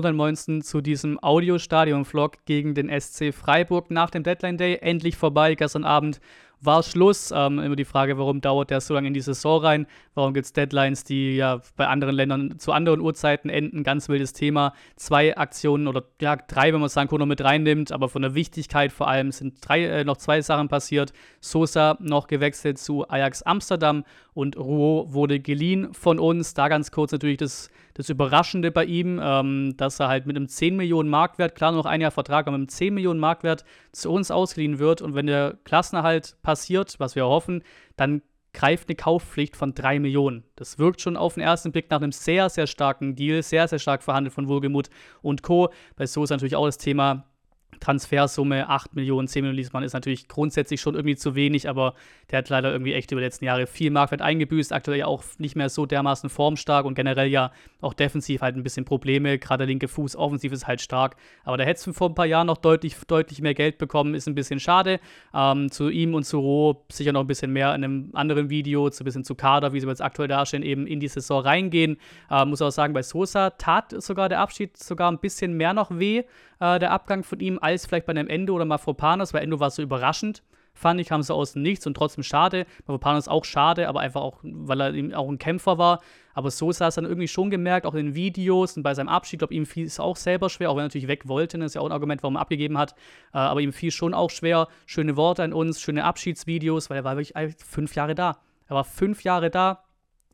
und ansonsten zu diesem Audio-Stadion-Vlog gegen den SC Freiburg nach dem Deadline Day. Endlich vorbei, gestern Abend war Schluss. Ähm, immer die Frage, warum dauert der so lange in die Saison rein? Warum gibt es Deadlines, die ja bei anderen Ländern zu anderen Uhrzeiten enden? Ganz wildes Thema. Zwei Aktionen oder ja, drei, wenn man Sanko noch mit reinnimmt, aber von der Wichtigkeit vor allem sind drei, äh, noch zwei Sachen passiert. Sosa noch gewechselt zu Ajax Amsterdam und Rouault wurde geliehen von uns. Da ganz kurz natürlich das, das Überraschende bei ihm, ähm, dass er halt mit einem 10 Millionen Marktwert, klar noch ein Jahr Vertrag, aber mit einem 10 Millionen Marktwert zu uns ausgeliehen wird. Und wenn der Klassenerhalt passiert, was wir hoffen, dann greift eine Kaufpflicht von 3 Millionen. Das wirkt schon auf den ersten Blick nach einem sehr, sehr starken Deal, sehr, sehr stark verhandelt von Wohlgemuth und Co. Bei so ist natürlich auch das Thema, Transfersumme 8 Millionen, 10 Millionen liest man, ist natürlich grundsätzlich schon irgendwie zu wenig, aber der hat leider irgendwie echt über die letzten Jahre viel Marktwert eingebüßt, aktuell ja auch nicht mehr so dermaßen formstark und generell ja auch defensiv halt ein bisschen Probleme, gerade der linke Fuß, offensiv ist halt stark, aber da hätte es vor ein paar Jahren noch deutlich, deutlich mehr Geld bekommen, ist ein bisschen schade. Ähm, zu ihm und zu Roh sicher noch ein bisschen mehr in einem anderen Video, zu ein bisschen zu Kader, wie sie jetzt aktuell dastehen, eben in die Saison reingehen. Äh, muss auch sagen, bei Sosa tat sogar der Abschied sogar ein bisschen mehr noch weh, äh, der Abgang von ihm, als vielleicht bei einem Endo oder Mafropanos, weil Endo war so überraschend, fand ich, kam so aus dem Nichts und trotzdem schade. Mafropanos auch schade, aber einfach auch, weil er eben auch ein Kämpfer war. Aber so sah es dann irgendwie schon gemerkt, auch in den Videos und bei seinem Abschied, glaube ihm fiel es auch selber schwer, auch wenn er natürlich weg wollte, das ist ja auch ein Argument, warum er abgegeben hat. Äh, aber ihm fiel schon auch schwer, schöne Worte an uns, schöne Abschiedsvideos, weil er war wirklich fünf Jahre da. Er war fünf Jahre da,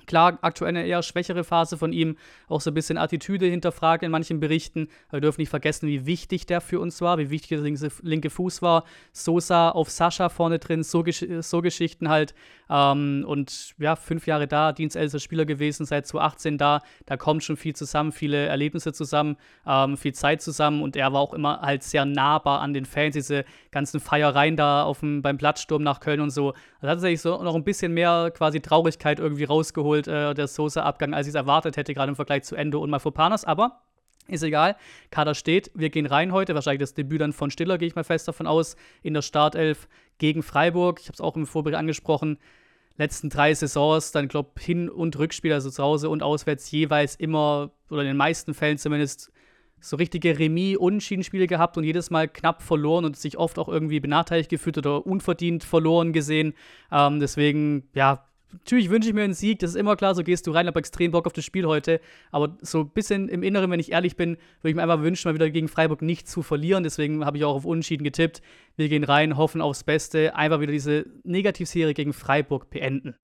Klar, aktuell eine eher schwächere Phase von ihm, auch so ein bisschen Attitüde hinterfragt in manchen Berichten. Wir dürfen nicht vergessen, wie wichtig der für uns war, wie wichtig der linke, Fuß war. Sosa auf Sascha vorne drin, so, so Geschichten halt. Ähm, und ja, fünf Jahre da, dienstältester Spieler gewesen, seit 2018 da. Da kommt schon viel zusammen, viele Erlebnisse zusammen, ähm, viel Zeit zusammen. Und er war auch immer halt sehr nahbar an den Fans, diese ganzen Feiereien da auf dem, beim Plattsturm nach Köln und so. Da hat tatsächlich so noch ein bisschen mehr quasi Traurigkeit irgendwie rausgeholt, äh, der Sosa-Abgang, als ich es erwartet hätte, gerade im Vergleich zu Endo und Mafopanos. Aber ist egal. Kader steht. Wir gehen rein heute. Wahrscheinlich das Debüt dann von Stiller, gehe ich mal fest davon aus, in der Startelf gegen Freiburg. Ich habe es auch im Vorbericht angesprochen. Letzten drei Saisons, dann glaube Hin- und Rückspiel, also zu Hause und auswärts jeweils immer, oder in den meisten Fällen zumindest, so richtige Remis-Unentschieden-Spiele gehabt und jedes Mal knapp verloren und sich oft auch irgendwie benachteiligt gefühlt oder unverdient verloren gesehen. Ähm, deswegen, ja, natürlich wünsche ich mir einen Sieg, das ist immer klar, so gehst du rein, habe extrem Bock auf das Spiel heute. Aber so ein bisschen im Inneren, wenn ich ehrlich bin, würde ich mir einfach wünschen, mal wieder gegen Freiburg nicht zu verlieren. Deswegen habe ich auch auf Unentschieden getippt. Wir gehen rein, hoffen aufs Beste, einfach wieder diese Negativserie gegen Freiburg beenden.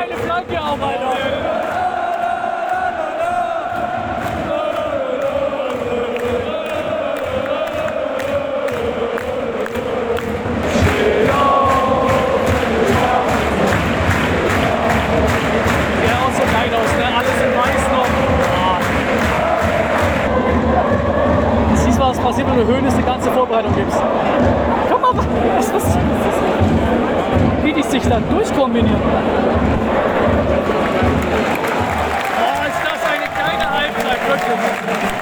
geile Flanke auf, Alter. passiert, wenn du Höhnes die ganze Vorbereitung gibst. Komm mal, was ist das? Wie die sich dann durchkombinieren. Boah, ist das eine geile Halbzeit, wirklich.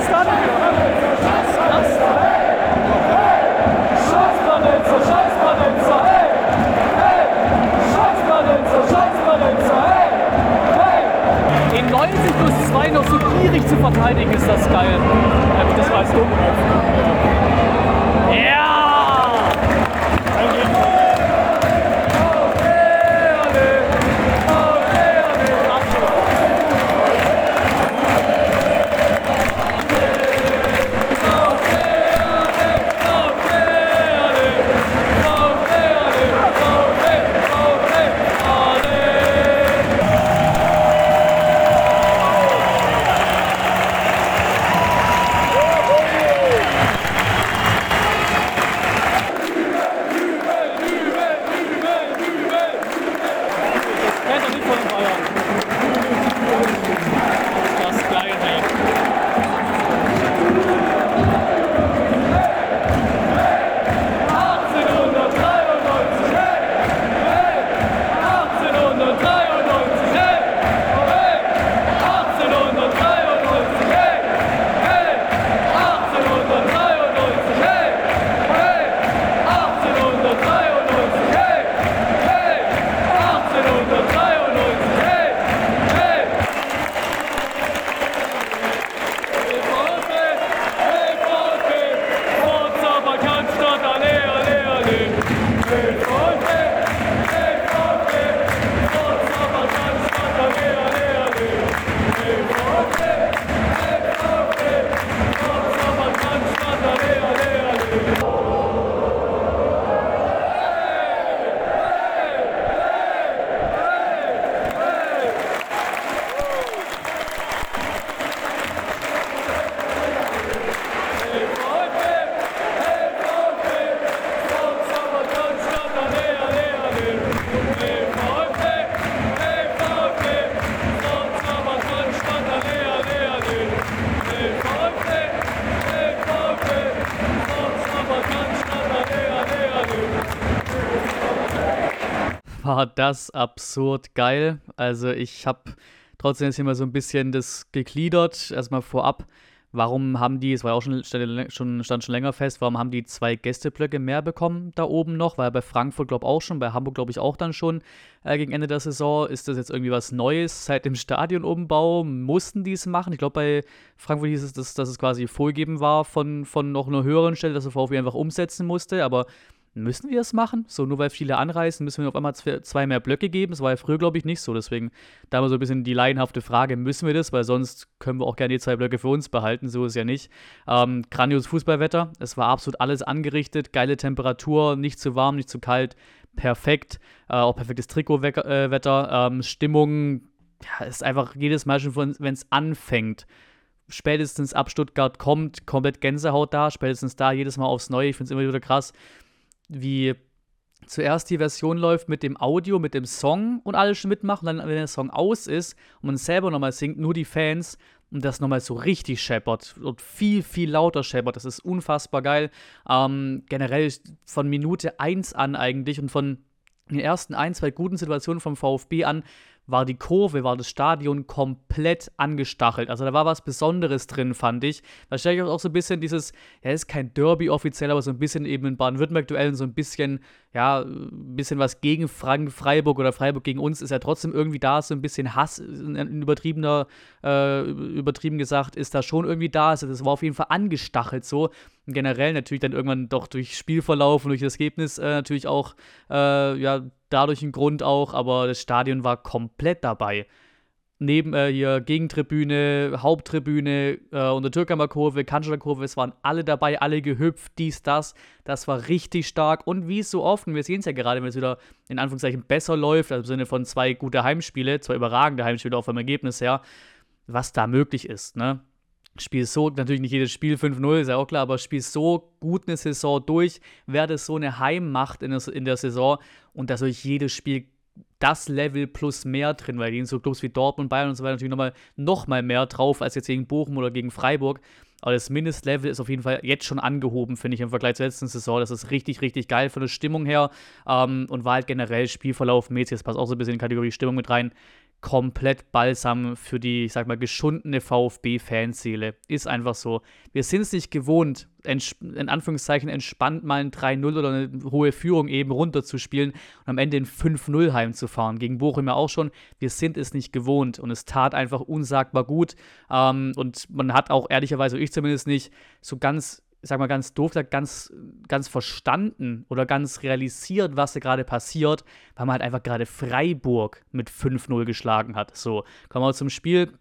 Stop. War das absurd geil. Also ich habe trotzdem jetzt hier mal so ein bisschen das gegliedert. Erstmal vorab Warum haben die, es war ja auch schon, schon, stand schon länger fest, warum haben die zwei Gästeblöcke mehr bekommen da oben noch? Weil bei Frankfurt, glaube ich, auch schon, bei Hamburg, glaube ich, auch dann schon äh, gegen Ende der Saison. Ist das jetzt irgendwie was Neues seit dem Stadionumbau? Mussten die es machen? Ich glaube, bei Frankfurt hieß es, dass, dass es quasi vorgegeben war von, von noch einer höheren Stelle, dass der VfB einfach umsetzen musste. Aber müssen wir es machen? So, nur weil viele anreisen, müssen wir auf einmal zwei mehr Blöcke geben. Das war ja früher, glaube ich, nicht so. Deswegen da mal so ein bisschen die laienhafte Frage, müssen wir das? Weil sonst können wir auch gerne die zwei Blöcke für uns behalten. So ist es ja nicht. Ähm, grandios Fußballwetter. Es war absolut alles angerichtet. Geile Temperatur, nicht zu warm, nicht zu kalt. Perfekt. Äh, auch perfektes Trikotwetter. Ähm, Stimmung ja, ist einfach jedes Mal schon, wenn es anfängt spätestens ab Stuttgart kommt, komplett Gänsehaut da, spätestens da jedes Mal aufs Neue. Ich finde es immer wieder krass wie zuerst die Version läuft mit dem Audio, mit dem Song und alles schon mitmachen. Dann, wenn der Song aus ist und man selber nochmal singt, nur die Fans und das nochmal so richtig scheppert und viel, viel lauter scheppert. Das ist unfassbar geil. Ähm, generell von Minute 1 an eigentlich und von den ersten ein, zwei guten Situationen vom VfB an war die Kurve, war das Stadion komplett angestachelt. Also da war was Besonderes drin, fand ich. Da stelle ich auch so ein bisschen dieses, ja, ist kein Derby offiziell, aber so ein bisschen eben in Baden-Württemberg-Duellen so ein bisschen, ja, ein bisschen was gegen Frank Freiburg oder Freiburg gegen uns ist ja trotzdem irgendwie da, so ein bisschen Hass, in übertriebener, äh, übertrieben gesagt, ist da schon irgendwie da. Also das war auf jeden Fall angestachelt so. Generell natürlich dann irgendwann doch durch Spielverlauf und durch das Ergebnis äh, natürlich auch, äh, ja, dadurch ein Grund auch, aber das Stadion war komplett dabei. Neben äh, hier Gegentribüne, Haupttribüne, äh, und der Türkheimer Kurve, Kanzler Kurve, es waren alle dabei, alle gehüpft, dies, das. Das war richtig stark. Und wie es so oft, und wir sehen es ja gerade, wenn es wieder in Anführungszeichen besser läuft, also im Sinne von zwei gute Heimspiele, zwei überragende Heimspiele auch vom Ergebnis her, was da möglich ist, ne? Spielst so, natürlich nicht jedes Spiel 5-0, ist ja auch klar, aber spielst so gut eine Saison durch, wer das so eine Heimmacht in der, in der Saison und da soll ich jedes Spiel das Level plus mehr drin, weil gegen so Clubs wie Dortmund, Bayern und so weiter natürlich nochmal noch mal mehr drauf als jetzt gegen Bochum oder gegen Freiburg. Aber das Mindestlevel ist auf jeden Fall jetzt schon angehoben, finde ich, im Vergleich zur letzten Saison. Das ist richtig, richtig geil von der Stimmung her ähm, und war halt generell Spielverlauf mäßig. Das passt auch so ein bisschen in die Kategorie Stimmung mit rein komplett Balsam für die, ich sag mal, geschundene VfB-Fanseele. Ist einfach so. Wir sind es nicht gewohnt, in Anführungszeichen entspannt mal ein 3-0 oder eine hohe Führung eben runterzuspielen und am Ende in 5-0 heimzufahren. Gegen Bochum ja auch schon. Wir sind es nicht gewohnt und es tat einfach unsagbar gut. Ähm, und man hat auch ehrlicherweise, ich zumindest nicht, so ganz ich sag mal ganz doof, ganz, ganz verstanden oder ganz realisiert, was da gerade passiert, weil man halt einfach gerade Freiburg mit 5-0 geschlagen hat. So, kommen wir zum Spiel.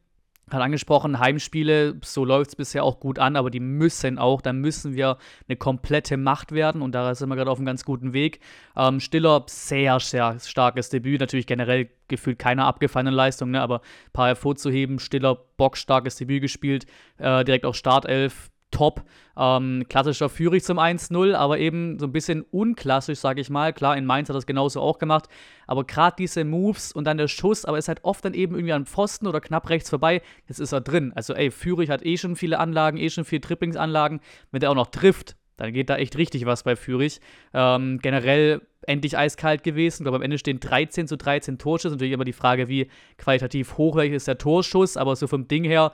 Hat angesprochen, Heimspiele, so läuft es bisher auch gut an, aber die müssen auch, da müssen wir eine komplette Macht werden und da sind wir gerade auf einem ganz guten Weg. Ähm, Stiller, sehr, sehr starkes Debüt, natürlich generell gefühlt keine abgefallene Leistung, ne? aber ein paar hervorzuheben. Stiller, bockstarkes Debüt gespielt, äh, direkt auch Startelf, top. Ähm, klassischer Führig zum 1-0, aber eben so ein bisschen unklassisch, sage ich mal. Klar, in Mainz hat das genauso auch gemacht. Aber gerade diese Moves und dann der Schuss, aber ist halt oft dann eben irgendwie an Pfosten oder knapp rechts vorbei. Jetzt ist er drin. Also, ey, Führig hat eh schon viele Anlagen, eh schon viele Triplingsanlagen. Wenn der auch noch trifft, dann geht da echt richtig was bei Führig. Ähm, generell endlich eiskalt gewesen. Ich glaube, am Ende stehen 13 zu 13 Torschüsse. Natürlich immer die Frage, wie qualitativ hochwertig ist der Torschuss, aber so vom Ding her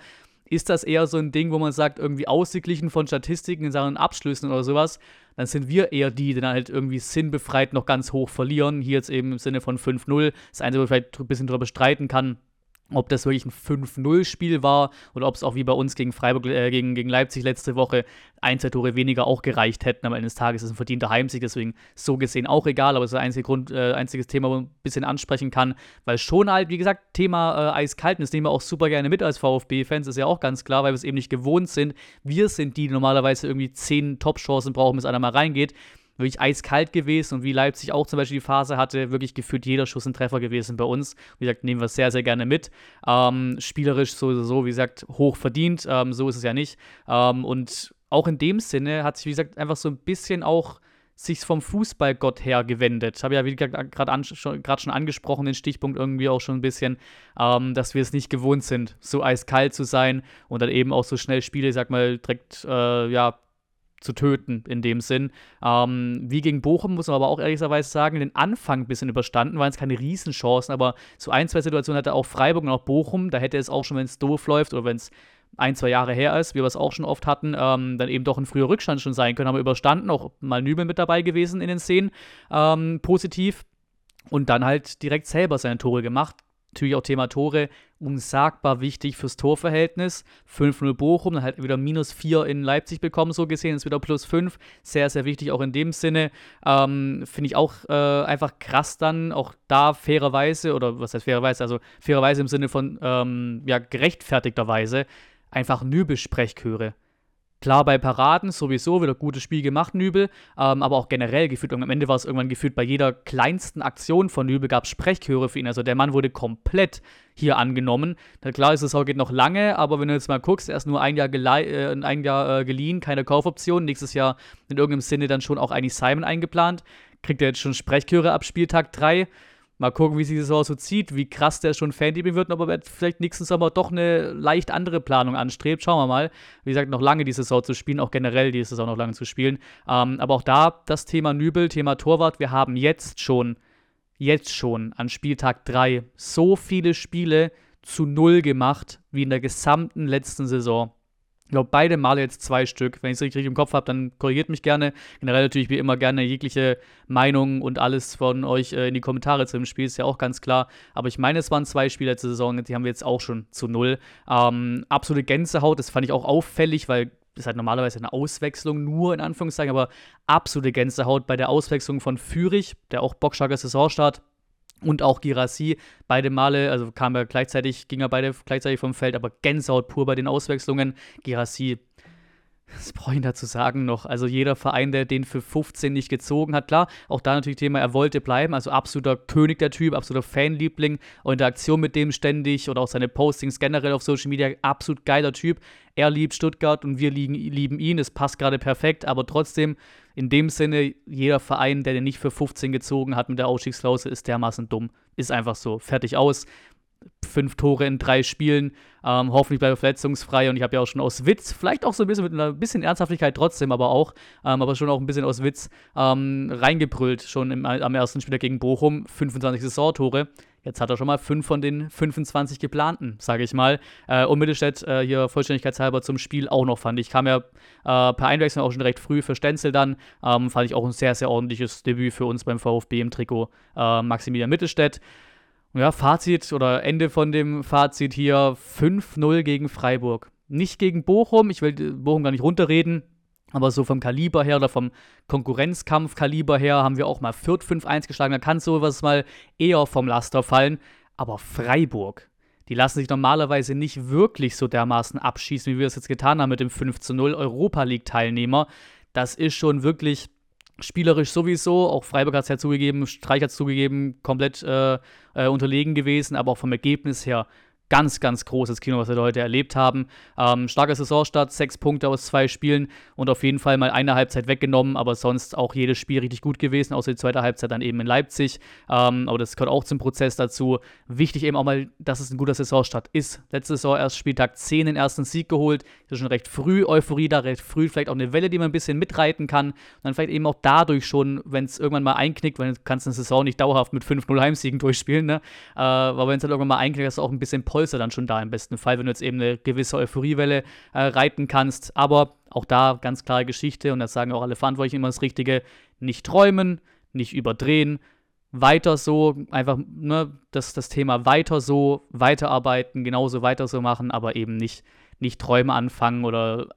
ist das eher so ein Ding, wo man sagt, irgendwie ausgeglichen von Statistiken in Sachen Abschlüssen oder sowas, dann sind wir eher die, die dann halt irgendwie sinnbefreit noch ganz hoch verlieren. Hier jetzt eben im Sinne von 5-0. Das Einzige, wo ich vielleicht ein bisschen drüber streiten kann, ob das wirklich ein 5-0-Spiel war oder ob es auch wie bei uns gegen Freiburg, äh, gegen, gegen Leipzig letzte Woche ein, zwei Tore weniger auch gereicht hätten. Am Ende des Tages ist es ein verdienter Heimsieg, deswegen so gesehen auch egal, aber es ist ein einzige Grund, äh, einziges Thema, wo man ein bisschen ansprechen kann, weil schon halt, wie gesagt, Thema äh, Eiskalten, das nehmen wir auch super gerne mit als VfB-Fans, ist ja auch ganz klar, weil wir es eben nicht gewohnt sind. Wir sind die, die normalerweise irgendwie zehn Top-Chancen brauchen, bis einer mal reingeht wirklich eiskalt gewesen und wie Leipzig auch zum Beispiel die Phase hatte, wirklich gefühlt jeder Schuss ein Treffer gewesen bei uns. Wie gesagt, nehmen wir sehr, sehr gerne mit. Ähm, spielerisch sowieso, wie gesagt, hoch verdient. Ähm, so ist es ja nicht. Ähm, und auch in dem Sinne hat sich, wie gesagt, einfach so ein bisschen auch sich vom Fußballgott her gewendet. Habe ja, wie gesagt, gerade schon, schon, angesprochen, den Stichpunkt irgendwie auch schon ein bisschen, ähm, dass wir es nicht gewohnt sind, so eiskalt zu sein und dann eben auch so schnell Spiele, sag mal, direkt, äh, ja, zu töten in dem Sinn. Ähm, wie gegen Bochum muss man aber auch ehrlicherweise sagen, den Anfang ein bisschen überstanden, waren es keine Riesenchancen, aber so ein, zwei Situationen hatte auch Freiburg und auch Bochum, da hätte es auch schon, wenn es doof läuft oder wenn es ein, zwei Jahre her ist, wie wir es auch schon oft hatten, ähm, dann eben doch ein früher Rückstand schon sein können, haben wir überstanden, auch mal Nübel mit dabei gewesen in den Szenen, ähm, positiv und dann halt direkt selber seine Tore gemacht. Natürlich auch Thema Tore, unsagbar wichtig fürs Torverhältnis. 5-0 Bochum, dann halt wieder minus 4 in Leipzig bekommen, so gesehen, ist wieder plus 5. Sehr, sehr wichtig auch in dem Sinne. Ähm, Finde ich auch äh, einfach krass dann, auch da fairerweise, oder was heißt fairerweise, also fairerweise im Sinne von ähm, ja, gerechtfertigterweise, einfach Nübel-Sprechchöre. Klar, bei Paraden sowieso wieder gutes Spiel gemacht, Nübel, ähm, aber auch generell gefühlt. Und am Ende war es irgendwann gefühlt, bei jeder kleinsten Aktion von Nübel gab es Sprechchöre für ihn. Also der Mann wurde komplett hier angenommen. Na klar, die Saison geht noch lange, aber wenn du jetzt mal guckst, er ist nur ein Jahr, äh, ein Jahr äh, geliehen, keine Kaufoption. Nächstes Jahr in irgendeinem Sinne dann schon auch eigentlich Simon eingeplant. Kriegt er jetzt schon Sprechchöre ab Spieltag 3. Mal gucken, wie sich Saison so zieht, wie krass der schon Fanliebling wird, ob er vielleicht nächsten Sommer doch eine leicht andere Planung anstrebt. Schauen wir mal. Wie gesagt, noch lange die Saison zu spielen, auch generell die Saison noch lange zu spielen. Ähm, aber auch da das Thema Nübel, Thema Torwart. Wir haben jetzt schon, jetzt schon an Spieltag 3 so viele Spiele zu Null gemacht, wie in der gesamten letzten Saison. Ich glaube, beide Male jetzt zwei Stück. Wenn ich es richtig im Kopf habe, dann korrigiert mich gerne. Generell natürlich wie immer gerne jegliche Meinung und alles von euch äh, in die Kommentare zu dem Spiel, ist ja auch ganz klar. Aber ich meine, es waren zwei Spiele letzte Saison, die haben wir jetzt auch schon zu null. Ähm, absolute Gänsehaut, das fand ich auch auffällig, weil das ist halt normalerweise eine Auswechslung, nur in Anführungszeichen, aber absolute Gänsehaut bei der Auswechslung von Fürich, der auch bockstarker Saisonstart und auch Girassi, beide Male, also kam er gleichzeitig, ging er beide gleichzeitig vom Feld, aber Gänsehaut pur bei den Auswechslungen. Girassi, was brauche ich dazu sagen noch? Also jeder Verein, der den für 15 nicht gezogen hat, klar, auch da natürlich Thema, er wollte bleiben, also absoluter König der Typ, absoluter Fanliebling, auch Interaktion mit dem ständig oder auch seine Postings generell auf Social Media, absolut geiler Typ. Er liebt Stuttgart und wir lieben, lieben ihn, es passt gerade perfekt, aber trotzdem in dem Sinne, jeder Verein, der den nicht für 15 gezogen hat mit der Ausstiegsklausel, ist dermaßen dumm. Ist einfach so. Fertig aus. Fünf Tore in drei Spielen. Ähm, hoffentlich bleibt er verletzungsfrei. Und ich habe ja auch schon aus Witz, vielleicht auch so ein bisschen mit einer bisschen Ernsthaftigkeit trotzdem, aber auch, ähm, aber schon auch ein bisschen aus Witz ähm, reingebrüllt, schon im, am ersten Spiel gegen Bochum. 25 Saisontore. Jetzt hat er schon mal fünf von den 25 geplanten, sage ich mal. Äh, und Mittelstädt äh, hier vollständigkeitshalber zum Spiel auch noch, fand ich. Kam ja äh, per Einwechslung auch schon recht früh für Stenzel dann. Ähm, fand ich auch ein sehr, sehr ordentliches Debüt für uns beim VfB im Trikot äh, Maximilian Mittelstädt. Ja, Fazit oder Ende von dem Fazit hier: 5-0 gegen Freiburg. Nicht gegen Bochum, ich will Bochum gar nicht runterreden. Aber so vom Kaliber her oder vom Konkurrenzkampf-Kaliber her haben wir auch mal Fürth 5-1 geschlagen. Da kann sowas mal eher vom Laster fallen. Aber Freiburg, die lassen sich normalerweise nicht wirklich so dermaßen abschießen, wie wir es jetzt getan haben mit dem 5-0 Europa League-Teilnehmer. Das ist schon wirklich spielerisch sowieso. Auch Freiburg hat es ja zugegeben, Streich hat es zugegeben, komplett äh, äh, unterlegen gewesen. Aber auch vom Ergebnis her ganz, ganz großes Kino, was wir heute erlebt haben. Ähm, starker Saisonstart, sechs Punkte aus zwei Spielen und auf jeden Fall mal eine Halbzeit weggenommen, aber sonst auch jedes Spiel richtig gut gewesen, außer die zweite Halbzeit dann eben in Leipzig. Ähm, aber das gehört auch zum Prozess dazu. Wichtig eben auch mal, dass es ein guter Saisonstart ist. Letzte Saison erst Spieltag 10 den ersten Sieg geholt. Das ist schon recht früh Euphorie da, recht früh vielleicht auch eine Welle, die man ein bisschen mitreiten kann. Und dann vielleicht eben auch dadurch schon, wenn es irgendwann mal einknickt, weil du kannst eine Saison nicht dauerhaft mit 5-0 Heimsiegen durchspielen, ne? Äh, aber wenn es dann irgendwann mal einknickt, hast du auch ein bisschen Polster Polster dann schon da im besten Fall, wenn du jetzt eben eine gewisse Euphoriewelle äh, reiten kannst. Aber auch da ganz klare Geschichte und das sagen auch alle Verantwortlichen immer das Richtige: nicht träumen, nicht überdrehen, weiter so, einfach ne, das, das Thema weiter so, weiterarbeiten, genauso weiter so machen, aber eben nicht, nicht Träume anfangen oder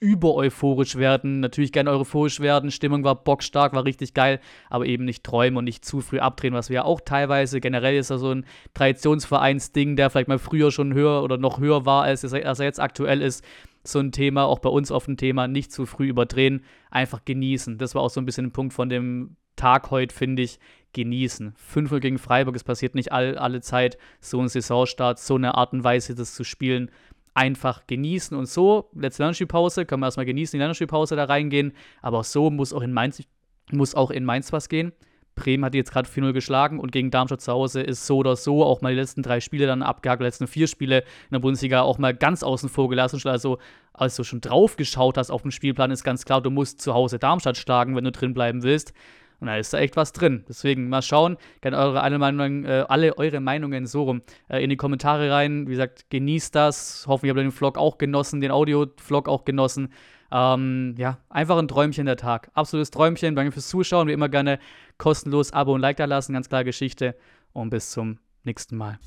über euphorisch werden. Natürlich gerne euphorisch werden. Stimmung war bockstark, war richtig geil, aber eben nicht träumen und nicht zu früh abdrehen, was wir ja auch teilweise, generell ist ja so ein Traditionsvereinsding, der vielleicht mal früher schon höher oder noch höher war, als, als er jetzt aktuell ist. So ein Thema, auch bei uns auf ein Thema, nicht zu früh überdrehen, einfach genießen. Das war auch so ein bisschen ein Punkt von dem Tag heute, finde ich, genießen. 5 gegen Freiburg, es passiert nicht all, alle Zeit, so ein Saisonstart, so eine Art und Weise, das zu spielen einfach genießen. Und so, letzte Länderspielpause, können wir erstmal genießen, die Länderspielpause da reingehen. Aber so muss auch in Mainz, muss auch in Mainz was gehen. Bremen hat die jetzt gerade 4-0 geschlagen und gegen Darmstadt zu Hause ist so oder so auch mal die letzten drei Spiele dann abgehakt, die letzten vier Spiele in der Bundesliga auch mal ganz außen vor gelassen. Also, als du schon drauf geschaut hast auf dem Spielplan, ist ganz klar, du musst zu Hause Darmstadt schlagen, wenn du drin bleiben willst. Und da ist da echt was drin. Deswegen mal schauen. Gerne eure alle Meinungen, äh, alle eure Meinungen so rum äh, in die Kommentare rein. Wie gesagt, genießt das. Hoffentlich habt ihr den Vlog auch genossen, den Audio-Vlog auch genossen. Ähm, ja, einfach ein Träumchen der Tag. Absolutes Träumchen. Danke fürs Zuschauen. Wie immer gerne kostenlos Abo und Like da lassen. Ganz klare Geschichte. Und bis zum nächsten Mal.